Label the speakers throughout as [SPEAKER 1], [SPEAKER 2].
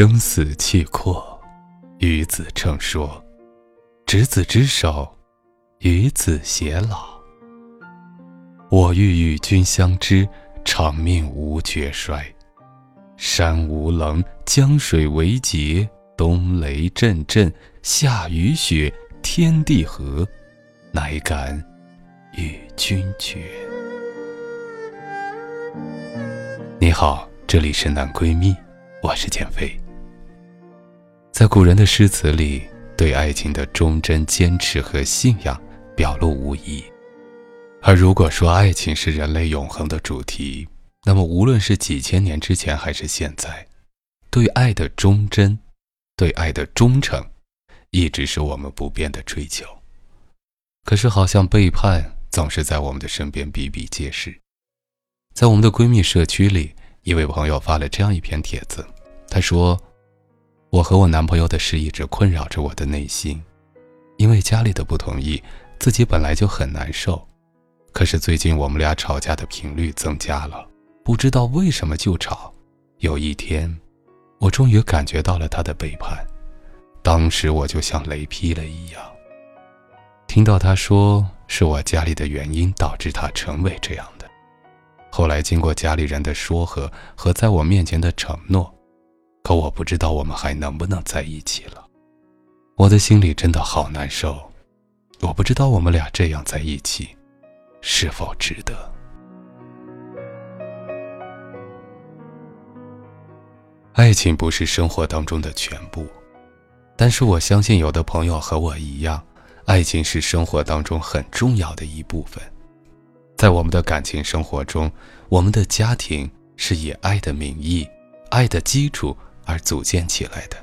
[SPEAKER 1] 生死契阔，与子成说，执子之手，与子偕老。我欲与君相知，长命无绝衰。山无棱，江水为竭，冬雷阵阵，夏雨雪，天地合，乃敢与君绝。你好，这里是男闺蜜，我是减肥。在古人的诗词里，对爱情的忠贞、坚持和信仰表露无遗。而如果说爱情是人类永恒的主题，那么无论是几千年之前还是现在，对爱的忠贞、对爱的忠诚，一直是我们不变的追求。可是，好像背叛总是在我们的身边比比皆是。在我们的闺蜜社区里，一位朋友发了这样一篇帖子，他说。我和我男朋友的事一直困扰着我的内心，因为家里的不同意，自己本来就很难受。可是最近我们俩吵架的频率增加了，不知道为什么就吵。有一天，我终于感觉到了他的背叛，当时我就像雷劈了一样。听到他说是我家里的原因导致他成为这样的，后来经过家里人的说和和在我面前的承诺。可我不知道我们还能不能在一起了，我的心里真的好难受。我不知道我们俩这样在一起，是否值得？爱情不是生活当中的全部，但是我相信有的朋友和我一样，爱情是生活当中很重要的一部分。在我们的感情生活中，我们的家庭是以爱的名义、爱的基础。而组建起来的，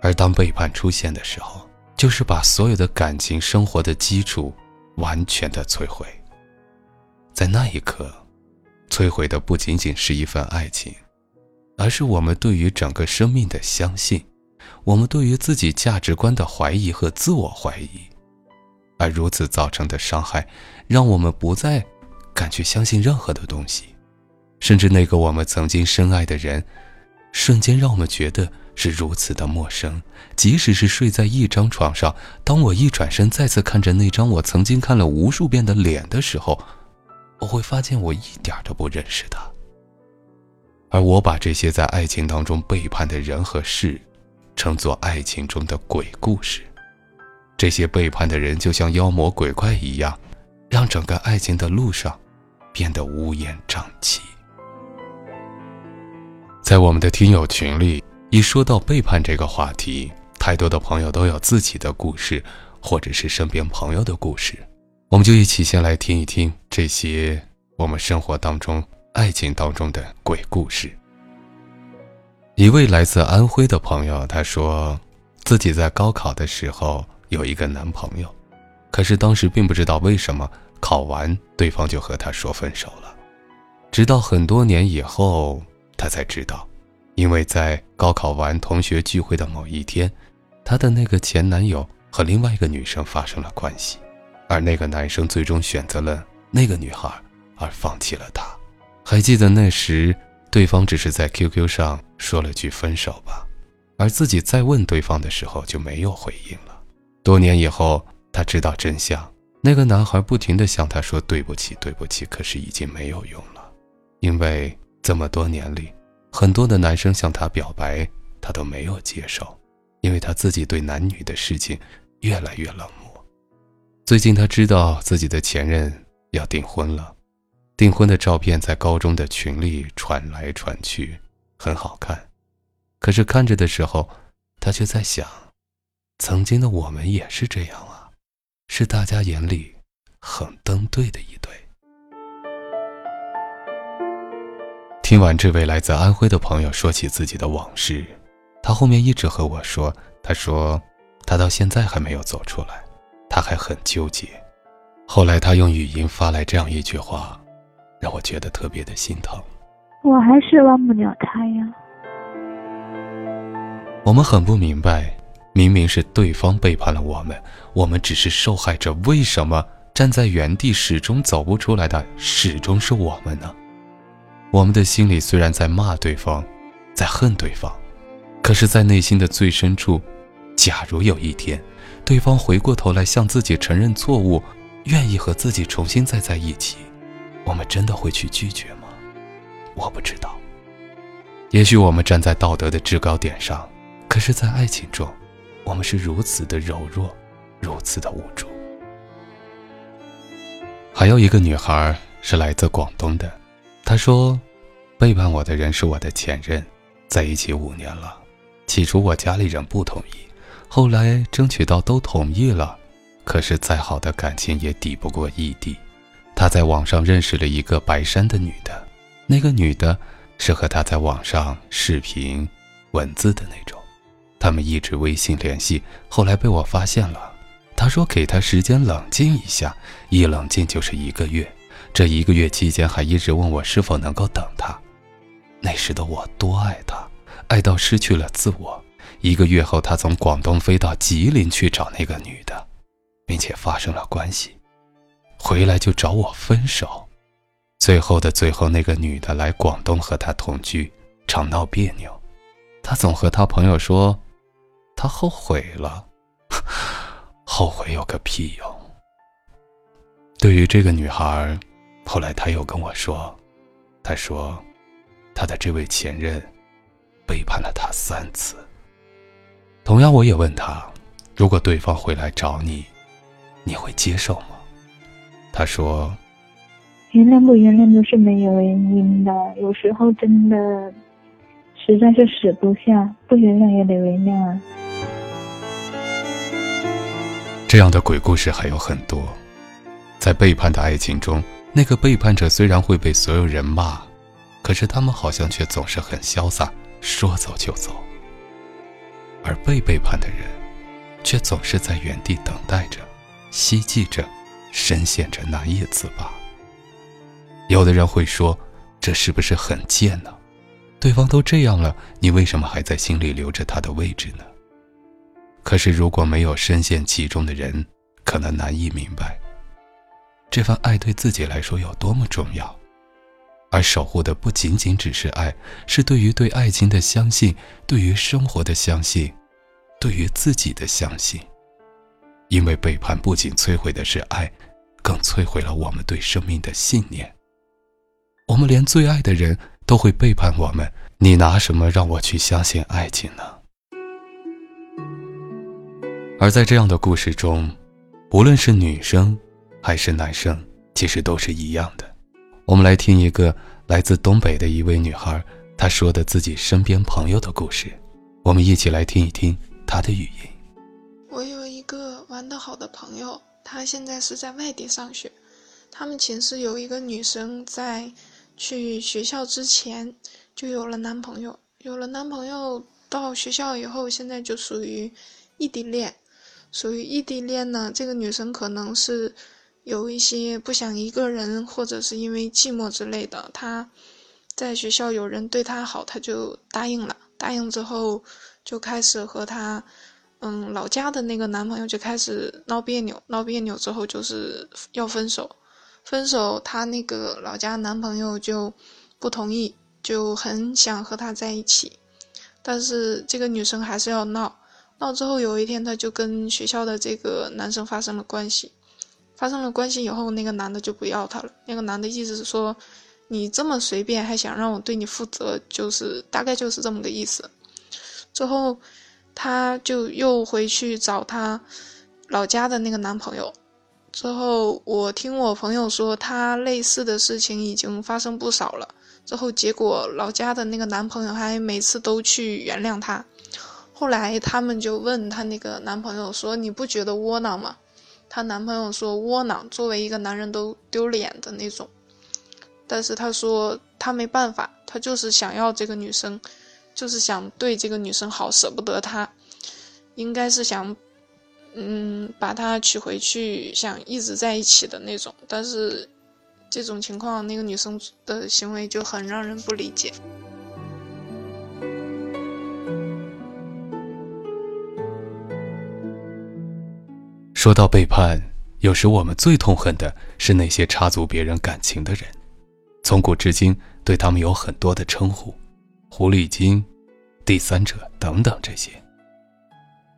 [SPEAKER 1] 而当背叛出现的时候，就是把所有的感情生活的基础完全的摧毁。在那一刻，摧毁的不仅仅是一份爱情，而是我们对于整个生命的相信，我们对于自己价值观的怀疑和自我怀疑，而如此造成的伤害，让我们不再敢去相信任何的东西，甚至那个我们曾经深爱的人。瞬间让我们觉得是如此的陌生，即使是睡在一张床上，当我一转身再次看着那张我曾经看了无数遍的脸的时候，我会发现我一点都不认识他。而我把这些在爱情当中背叛的人和事，称作爱情中的鬼故事。这些背叛的人就像妖魔鬼怪一样，让整个爱情的路上变得乌烟瘴气。在我们的听友群里，一说到背叛这个话题，太多的朋友都有自己的故事，或者是身边朋友的故事。我们就一起先来听一听这些我们生活当中、爱情当中的鬼故事。一位来自安徽的朋友，他说自己在高考的时候有一个男朋友，可是当时并不知道为什么考完对方就和他说分手了，直到很多年以后。她才知道，因为在高考完同学聚会的某一天，她的那个前男友和另外一个女生发生了关系，而那个男生最终选择了那个女孩，而放弃了她。还记得那时，对方只是在 QQ 上说了句分手吧，而自己再问对方的时候就没有回应了。多年以后，她知道真相，那个男孩不停地向她说对不起，对不起，可是已经没有用了，因为。这么多年里，很多的男生向她表白，他都没有接受，因为他自己对男女的事情越来越冷漠。最近他知道自己的前任要订婚了，订婚的照片在高中的群里传来传去，很好看。可是看着的时候，他却在想，曾经的我们也是这样啊，是大家眼里很登对的一对。听完这位来自安徽的朋友说起自己的往事，他后面一直和我说：“他说他到现在还没有走出来，他还很纠结。”后来他用语音发来这样一句话，让我觉得特别的心疼。
[SPEAKER 2] 我还是忘不了他呀。
[SPEAKER 1] 我们很不明白，明明是对方背叛了我们，我们只是受害者，为什么站在原地始终走不出来的始终是我们呢？我们的心里虽然在骂对方，在恨对方，可是，在内心的最深处，假如有一天，对方回过头来向自己承认错误，愿意和自己重新再在一起，我们真的会去拒绝吗？我不知道。也许我们站在道德的制高点上，可是，在爱情中，我们是如此的柔弱，如此的无助。还有一个女孩是来自广东的。他说：“背叛我的人是我的前任，在一起五年了。起初我家里人不同意，后来争取到都同意了。可是再好的感情也抵不过异地。他在网上认识了一个白山的女的，那个女的是和他在网上视频、文字的那种。他们一直微信联系，后来被我发现了。他说给他时间冷静一下，一冷静就是一个月。”这一个月期间，还一直问我是否能够等他。那时的我多爱他，爱到失去了自我。一个月后，他从广东飞到吉林去找那个女的，并且发生了关系。回来就找我分手。最后的最后，那个女的来广东和他同居，常闹别扭。他总和他朋友说，他后悔了。后悔有个屁用！对于这个女孩。后来她又跟我说，她说，她的这位前任背叛了她三次。同样，我也问她，如果对方回来找你，你会接受吗？她说，
[SPEAKER 2] 原谅不原谅都是没有原因的，有时候真的实在是舍不下，不原谅也得原谅啊。
[SPEAKER 1] 这样的鬼故事还有很多，在背叛的爱情中。那个背叛者虽然会被所有人骂，可是他们好像却总是很潇洒，说走就走。而被背叛的人，却总是在原地等待着，希冀着，深陷着难以自拔。有的人会说：“这是不是很贱呢？对方都这样了，你为什么还在心里留着他的位置呢？”可是如果没有深陷其中的人，可能难以明白。这份爱对自己来说有多么重要，而守护的不仅仅只是爱，是对于对爱情的相信，对于生活的相信，对于自己的相信。因为背叛不仅摧毁的是爱，更摧毁了我们对生命的信念。我们连最爱的人都会背叛我们，你拿什么让我去相信爱情呢？而在这样的故事中，无论是女生。还是男生，其实都是一样的。我们来听一个来自东北的一位女孩，她说的自己身边朋友的故事。我们一起来听一听她的语音。
[SPEAKER 3] 我有一个玩得好的朋友，她现在是在外地上学。他们寝室有一个女生，在去学校之前就有了男朋友，有了男朋友到学校以后，现在就属于异地恋。属于异地恋呢，这个女生可能是。有一些不想一个人，或者是因为寂寞之类的，他在学校有人对他好，他就答应了。答应之后，就开始和他，嗯，老家的那个男朋友就开始闹别扭。闹别扭之后就是要分手，分手，他那个老家男朋友就不同意，就很想和他在一起，但是这个女生还是要闹。闹之后有一天，他就跟学校的这个男生发生了关系。发生了关系以后，那个男的就不要她了。那个男的意思是说，你这么随便，还想让我对你负责，就是大概就是这么个意思。之后，她就又回去找她老家的那个男朋友。之后，我听我朋友说，她类似的事情已经发生不少了。之后，结果老家的那个男朋友还每次都去原谅她。后来，他们就问她那个男朋友说：“你不觉得窝囊吗？”她男朋友说：“窝囊，作为一个男人都丢脸的那种。”但是他说他没办法，他就是想要这个女生，就是想对这个女生好，舍不得她，应该是想，嗯，把她娶回去，想一直在一起的那种。但是这种情况，那个女生的行为就很让人不理解。
[SPEAKER 1] 说到背叛，有时我们最痛恨的是那些插足别人感情的人。从古至今，对他们有很多的称呼，狐狸精、第三者等等这些。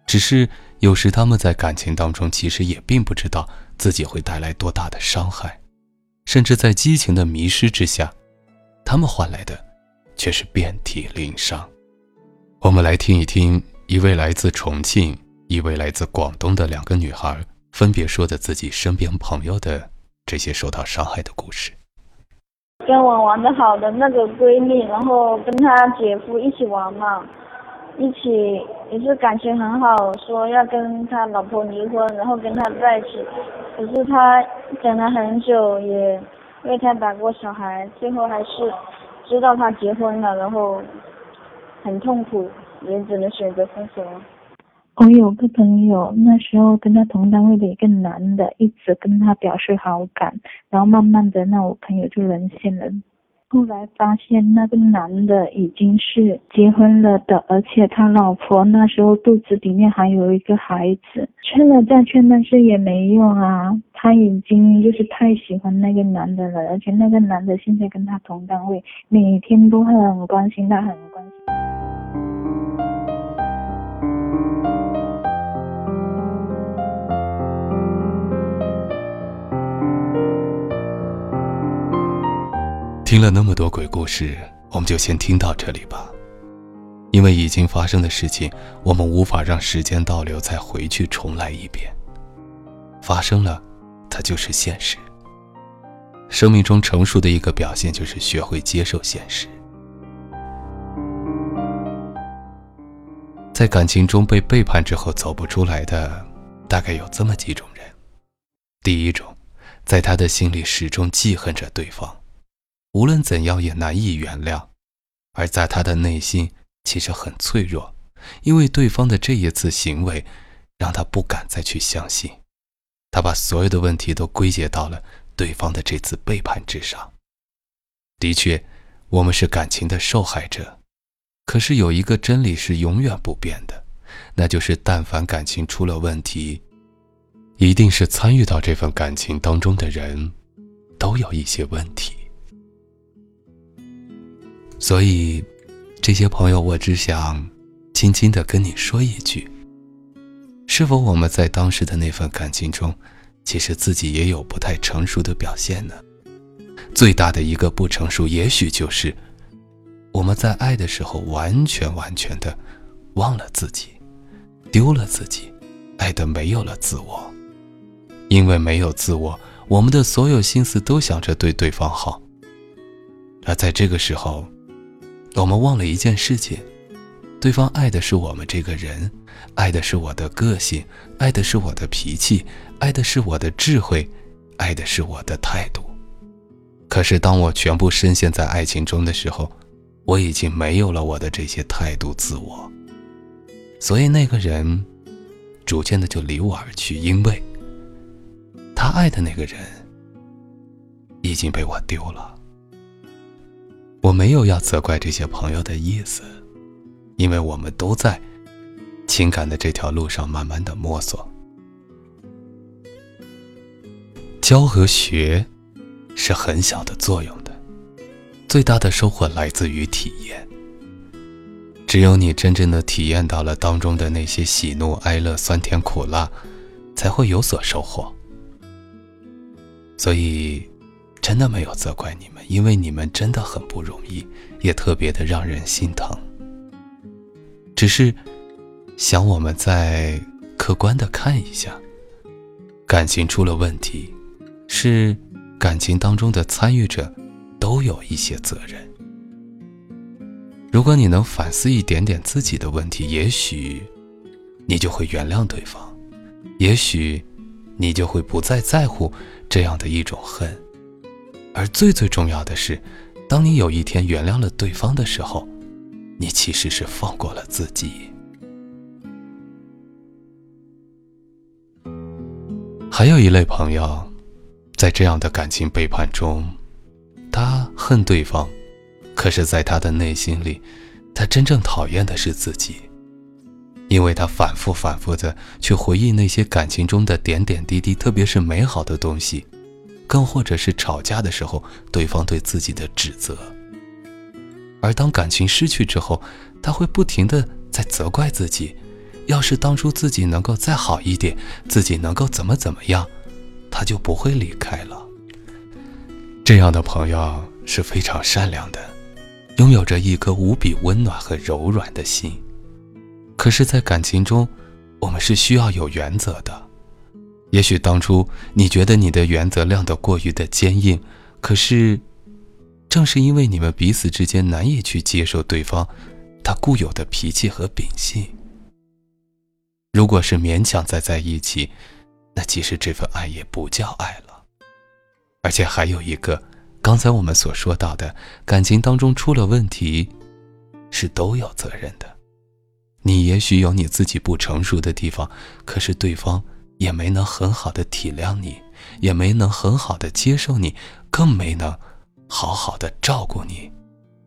[SPEAKER 1] 只是有时他们在感情当中，其实也并不知道自己会带来多大的伤害，甚至在激情的迷失之下，他们换来的却是遍体鳞伤。我们来听一听一位来自重庆、一位来自广东的两个女孩分别说的自己身边朋友的这些受到伤害的故事。
[SPEAKER 2] 跟我玩的好的那个闺蜜，然后跟她姐夫一起玩嘛，一起也是感情很好，说要跟他老婆离婚，然后跟他在一起。可是他等了很久，也为他打过小孩，最后还是知道他结婚了，然后很痛苦，也只能选择分手。我有个朋友，那时候跟他同单位的一个男的，一直跟他表示好感，然后慢慢的，那我朋友就沦陷了。后来发现那个男的已经是结婚了的，而且他老婆那时候肚子里面还有一个孩子，劝了再劝，但是也没用啊。他已经就是太喜欢那个男的了，而且那个男的现在跟他同单位，每天都很关心他，很关心。
[SPEAKER 1] 听了那么多鬼故事，我们就先听到这里吧。因为已经发生的事情，我们无法让时间倒流，再回去重来一遍。发生了，它就是现实。生命中成熟的一个表现，就是学会接受现实。在感情中被背叛之后走不出来的，大概有这么几种人。第一种，在他的心里始终记恨着对方。无论怎样也难以原谅，而在他的内心其实很脆弱，因为对方的这一次行为，让他不敢再去相信。他把所有的问题都归结到了对方的这次背叛之上。的确，我们是感情的受害者，可是有一个真理是永远不变的，那就是但凡感情出了问题，一定是参与到这份感情当中的人，都有一些问题。所以，这些朋友，我只想轻轻的跟你说一句：是否我们在当时的那份感情中，其实自己也有不太成熟的表现呢？最大的一个不成熟，也许就是我们在爱的时候，完全完全的忘了自己，丢了自己，爱的没有了自我。因为没有自我，我们的所有心思都想着对对方好，而在这个时候。我们忘了一件事情，对方爱的是我们这个人，爱的是我的个性，爱的是我的脾气，爱的是我的智慧，爱的是我的态度。可是当我全部深陷在爱情中的时候，我已经没有了我的这些态度、自我，所以那个人逐渐的就离我而去，因为他爱的那个人已经被我丢了。我没有要责怪这些朋友的意思，因为我们都在情感的这条路上慢慢的摸索。教和学是很小的作用的，最大的收获来自于体验。只有你真正的体验到了当中的那些喜怒哀乐、酸甜苦辣，才会有所收获。所以。真的没有责怪你们，因为你们真的很不容易，也特别的让人心疼。只是想我们再客观的看一下，感情出了问题，是感情当中的参与者都有一些责任。如果你能反思一点点自己的问题，也许你就会原谅对方，也许你就会不再在乎这样的一种恨。而最最重要的是，当你有一天原谅了对方的时候，你其实是放过了自己。还有一类朋友，在这样的感情背叛中，他恨对方，可是，在他的内心里，他真正讨厌的是自己，因为他反复反复的去回忆那些感情中的点点滴滴，特别是美好的东西，更或者是吵架的时候，对方对自己的指责。而当感情失去之后，他会不停的在责怪自己。要是当初自己能够再好一点，自己能够怎么怎么样，他就不会离开了。这样的朋友是非常善良的，拥有着一颗无比温暖和柔软的心。可是，在感情中，我们是需要有原则的。也许当初你觉得你的原则亮得过于的坚硬，可是。正是因为你们彼此之间难以去接受对方他固有的脾气和秉性，如果是勉强再在一起，那其实这份爱也不叫爱了。而且还有一个，刚才我们所说到的感情当中出了问题，是都有责任的。你也许有你自己不成熟的地方，可是对方也没能很好的体谅你，也没能很好的接受你，更没能。好好的照顾你，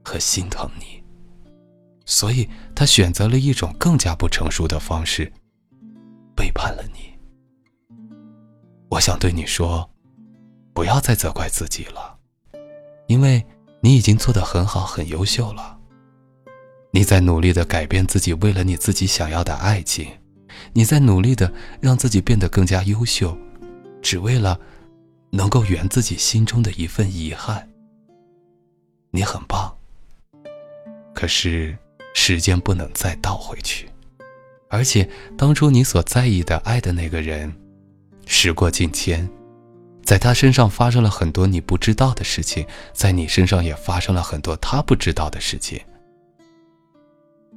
[SPEAKER 1] 和心疼你，所以他选择了一种更加不成熟的方式，背叛了你。我想对你说，不要再责怪自己了，因为你已经做得很好，很优秀了。你在努力的改变自己，为了你自己想要的爱情，你在努力的让自己变得更加优秀，只为了能够圆自己心中的一份遗憾。你很棒，可是时间不能再倒回去，而且当初你所在意的、爱的那个人，时过境迁，在他身上发生了很多你不知道的事情，在你身上也发生了很多他不知道的事情。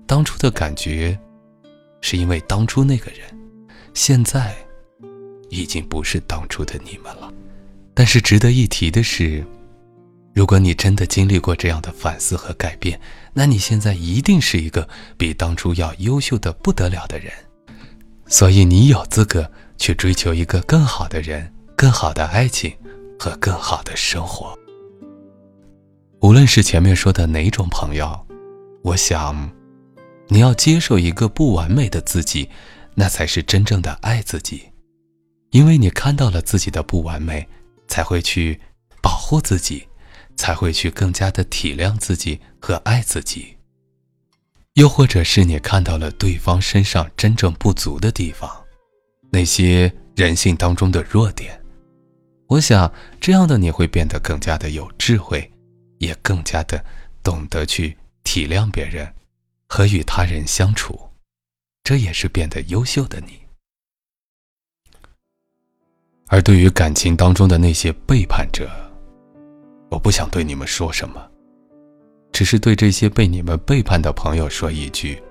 [SPEAKER 1] 当初的感觉，是因为当初那个人，现在已经不是当初的你们了。但是值得一提的是。如果你真的经历过这样的反思和改变，那你现在一定是一个比当初要优秀的不得了的人，所以你有资格去追求一个更好的人、更好的爱情和更好的生活。无论是前面说的哪种朋友，我想，你要接受一个不完美的自己，那才是真正的爱自己，因为你看到了自己的不完美，才会去保护自己。才会去更加的体谅自己和爱自己，又或者是你看到了对方身上真正不足的地方，那些人性当中的弱点，我想这样的你会变得更加的有智慧，也更加的懂得去体谅别人。和与他人相处，这也是变得优秀的你。而对于感情当中的那些背叛者，我不想对你们说什么，只是对这些被你们背叛的朋友说一句：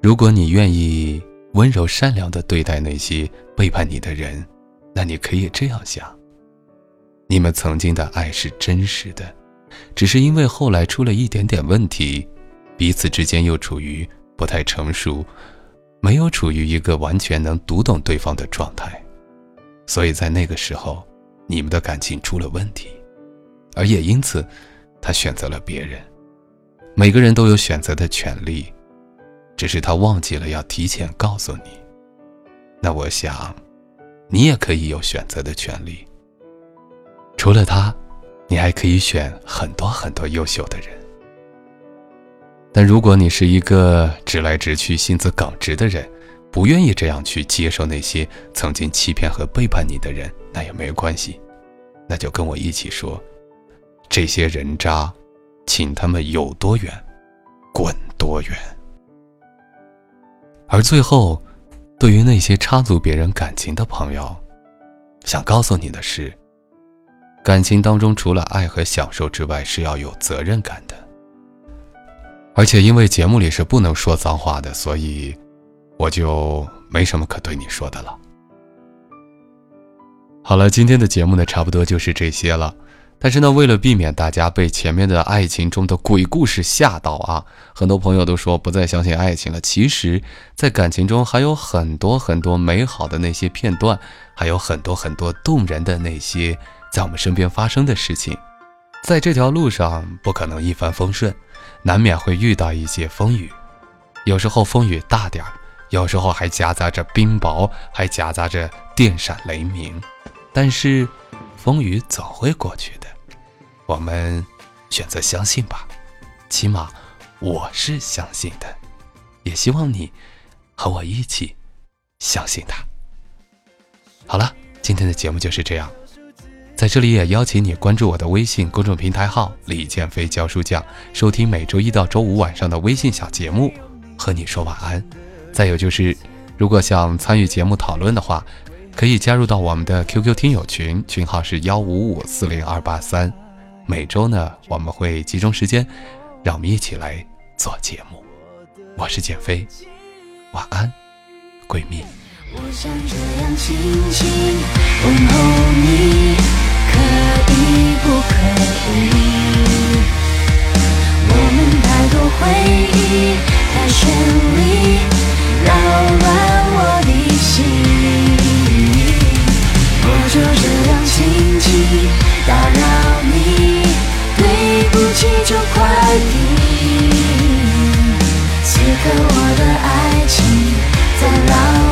[SPEAKER 1] 如果你愿意温柔善良的对待那些背叛你的人，那你可以这样想：你们曾经的爱是真实的，只是因为后来出了一点点问题，彼此之间又处于不太成熟，没有处于一个完全能读懂对方的状态，所以在那个时候，你们的感情出了问题。而也因此，他选择了别人。每个人都有选择的权利，只是他忘记了要提前告诉你。那我想，你也可以有选择的权利。除了他，你还可以选很多很多优秀的人。但如果你是一个直来直去、性子耿直的人，不愿意这样去接受那些曾经欺骗和背叛你的人，那也没关系。那就跟我一起说。这些人渣，请他们有多远，滚多远。而最后，对于那些插足别人感情的朋友，想告诉你的是，感情当中除了爱和享受之外，是要有责任感的。而且因为节目里是不能说脏话的，所以我就没什么可对你说的了。好了，今天的节目呢，差不多就是这些了。但是呢，为了避免大家被前面的爱情中的鬼故事吓到啊，很多朋友都说不再相信爱情了。其实，在感情中还有很多很多美好的那些片段，还有很多很多动人的那些在我们身边发生的事情。在这条路上，不可能一帆风顺，难免会遇到一些风雨。有时候风雨大点儿，有时候还夹杂着冰雹，还夹杂着电闪雷鸣。但是，风雨总会过去的。我们选择相信吧，起码我是相信的，也希望你和我一起相信它。好了，今天的节目就是这样，在这里也邀请你关注我的微信公众平台号“李建飞教书匠”，收听每周一到周五晚上的微信小节目，和你说晚安。再有就是，如果想参与节目讨论的话，可以加入到我们的 QQ 听友群，群号是幺五五四零二八三。每周呢，我们会集中时间，让我们一起来做节目。我是建飞，晚安，闺蜜。
[SPEAKER 4] 我想这样轻轻问候你，以不可以？我们太多回忆，太绚丽，扰乱我的心。我就这样轻轻打扰你。对不起，就快递，此刻我的爱情在老。